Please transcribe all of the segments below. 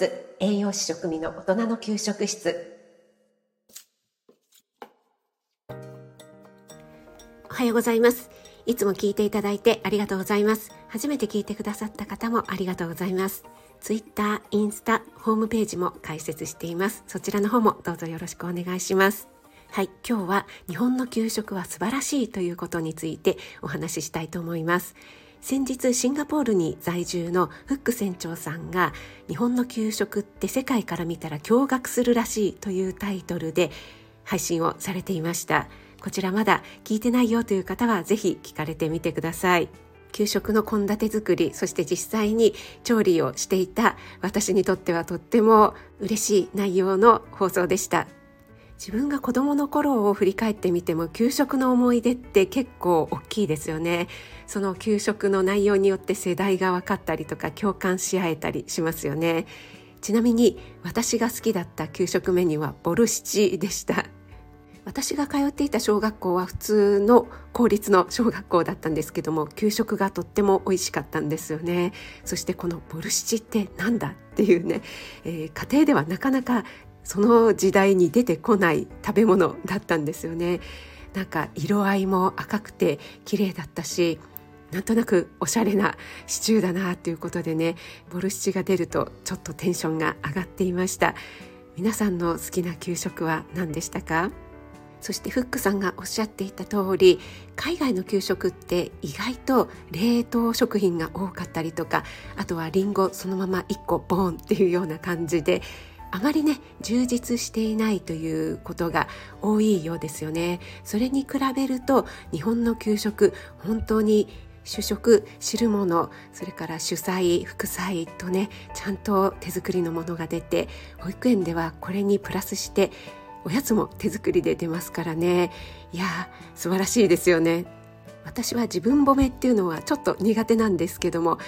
ス栄養士食味の大人の給食室。おはようございます。いつも聞いていただいてありがとうございます。初めて聞いてくださった方もありがとうございます。ツイッター、インスタ、ホームページも開設しています。そちらの方もどうぞよろしくお願いします。はい、今日は日本の給食は素晴らしいということについてお話ししたいと思います。先日シンガポールに在住のフック船長さんが日本の給食って世界から見たら驚愕するらしいというタイトルで配信をされていました。こちらまだ聞いてないよという方はぜひ聞かれてみてください。給食の献立作りそして実際に調理をしていた私にとってはとっても嬉しい内容の放送でした。自分が子供の頃を振り返ってみても給食の思い出って結構大きいですよね。その給食の内容によって世代が分かったりとか共感し合えたりしますよね。ちなみに私が好きだった給食メニューはボルシチでした。私が通っていた小学校は普通の公立の小学校だったんですけども給食がとっても美味しかったんですよね。そしてこのボルシチってなんだっていうね、えー、家庭ではなかなかその時代に出てこない食べ物だったんですよね。なんか色合いも赤くて綺麗だったしなんとなくおしゃれなシチューだなということでねボルシチが出るとちょっとテンションが上がっていました。皆さんの好きな給食は何でしたか？そしてフックさんがおっしゃっていた通り海外の給食って意外と冷凍食品が多かったりとかあとはリンゴそのまま1個ボーンっていうような感じであまりね充実していないということが多いようですよね。それに比べると日本の給食本当に主食汁物それから主菜副菜とねちゃんと手作りのものが出て保育園ではこれにプラスしておやつも手作りで出ますからね。いや素晴らしいですよね。私は自分褒めっていうのはちょっと苦手なんですけども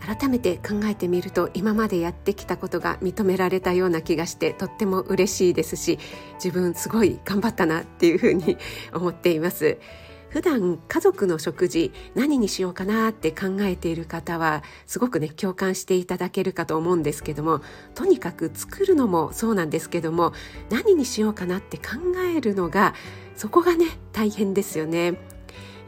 改めて考えてみると今までやってきたことが認められたような気がしてとっても嬉しいですし自分すごい頑張ったなっていうふうに思っています。普段家族の食事何にしようかなって考えている方はすごくね共感していただけるかと思うんですけどもとにかく作るのもそうなんですけども何にしようかなって考えるのがそこがね大変ですよね。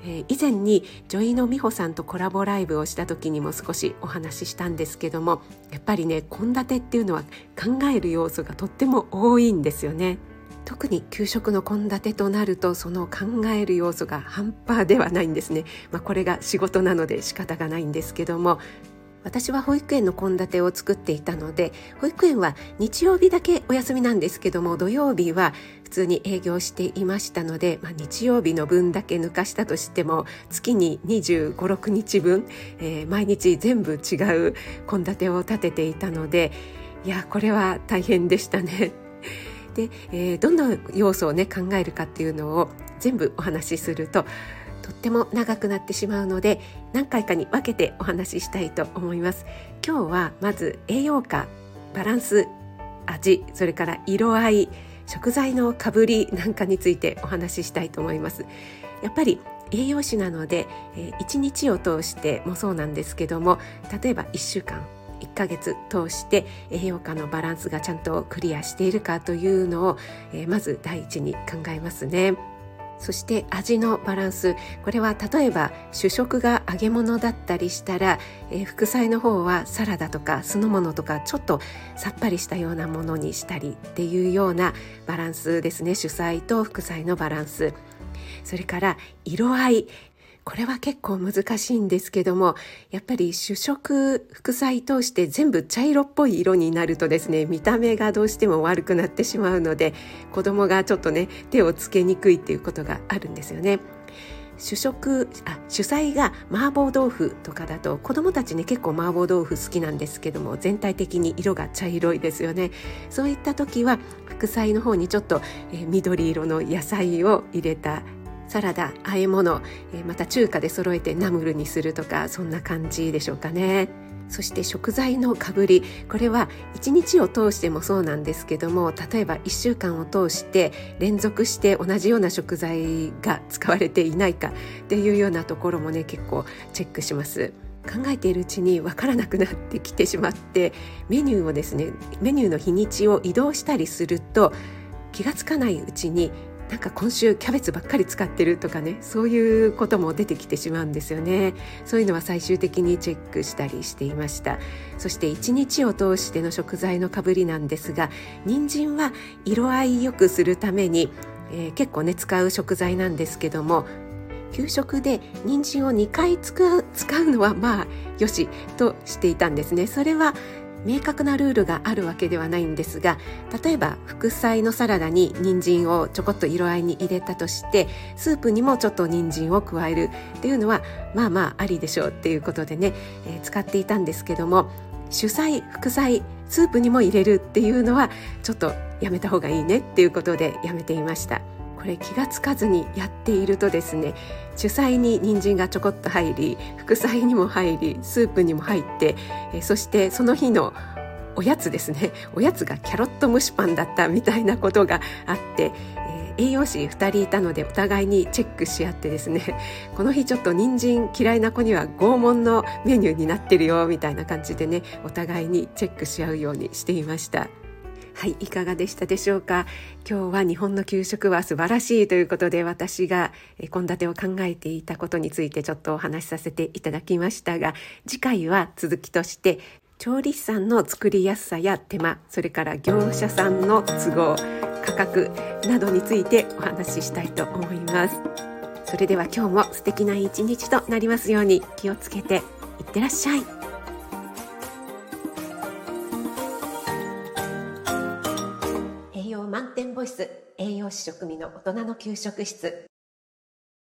えー、以前に女医の美穂さんとコラボライブをした時にも少しお話ししたんですけどもやっぱりね献立っていうのは考える要素がとっても多いんですよね。特に給食の献立となるとその考える要素が半端ではないんですね、まあ、これが仕事なので仕方がないんですけども私は保育園の献立を作っていたので保育園は日曜日だけお休みなんですけども土曜日は普通に営業していましたので、まあ、日曜日の分だけ抜かしたとしても月に2 5 6日分、えー、毎日全部違う献立を立てていたのでいやこれは大変でしたね。で、えー、どんな要素をね考えるかっていうのを全部お話しするととっても長くなってしまうので何回かに分けてお話ししたいと思います今日はまず栄養価バランス味それから色合い食材のかぶりなんかについてお話ししたいと思いますやっぱり栄養士なので、え、1日を通してもそうなんですけども例えば1週間1ヶ月通して栄養価のバランスがちゃんとクリアしているかというのを、えー、まず第一に考えますね。そして味のバランス。これは例えば主食が揚げ物だったりしたら、えー、副菜の方はサラダとか酢の物とかちょっとさっぱりしたようなものにしたりっていうようなバランスですね。主菜と副菜のバランス。それから色合い。これは結構難しいんですけどもやっぱり主食副菜通して全部茶色っぽい色になるとですね見た目がどうしても悪くなってしまうので子供がちょっとね手をつけにくいっていうことがあるんですよね。主食あ主菜が麻婆豆腐とかだと子供たちね結構麻婆豆腐好きなんですけども全体的に色が茶色いですよねそういった時は副菜の方にちょっと、えー、緑色の野菜を入れたサラダ和え物、えまた中華で揃えてナムルにするとかそんな感じでしょうかね。そして食材のかぶりこれは1日を通してもそうなんですけども例えば1週間を通して連続して同じような食材が使われていないかっていうようなところもね結構チェックします。考えているうちに分からなくなってきてしまってメニューをですねメニューの日にちを移動したりすると気が付かないうちになんか今週キャベツばっかり使ってるとかねそういうことも出てきてしまうんですよね。そういうのは最終的にチェックしたりしていました。そして1日を通しての食材のかぶりなんですが人参は色合い良くするために、えー、結構ね使う食材なんですけども給食で人参を2回使う使うのはまあよしとしていたんですね。それは明確なルールがあるわけではないんですが例えば副菜のサラダに人参をちょこっと色合いに入れたとしてスープにもちょっと人参を加えるっていうのはまあまあありでしょうっていうことでね、えー、使っていたんですけども主菜副菜スープにも入れるっていうのはちょっとやめた方がいいねっていうことでやめていました。これ気がつかずにやっているとですね主菜に人参がちょこっと入り副菜にも入りスープにも入ってえそしてその日のおやつですねおやつがキャロット蒸しパンだったみたいなことがあって、えー、栄養士2人いたのでお互いにチェックし合ってですね この日ちょっと人参嫌いな子には拷問のメニューになってるよみたいな感じでねお互いにチェックし合うようにしていました。はいいかがでしたでしょうか？今日は日本の給食は素晴らしいということで私が献立を考えていたことについてちょっとお話しさせていただきましたが次回は続きとして調理師さんの作りやすさや手間それから業者さんの都合価格などについてお話ししたいと思います。それでは今日も素敵な一日となりますように気をつけていってらっしゃい。師職務の大人の給食室。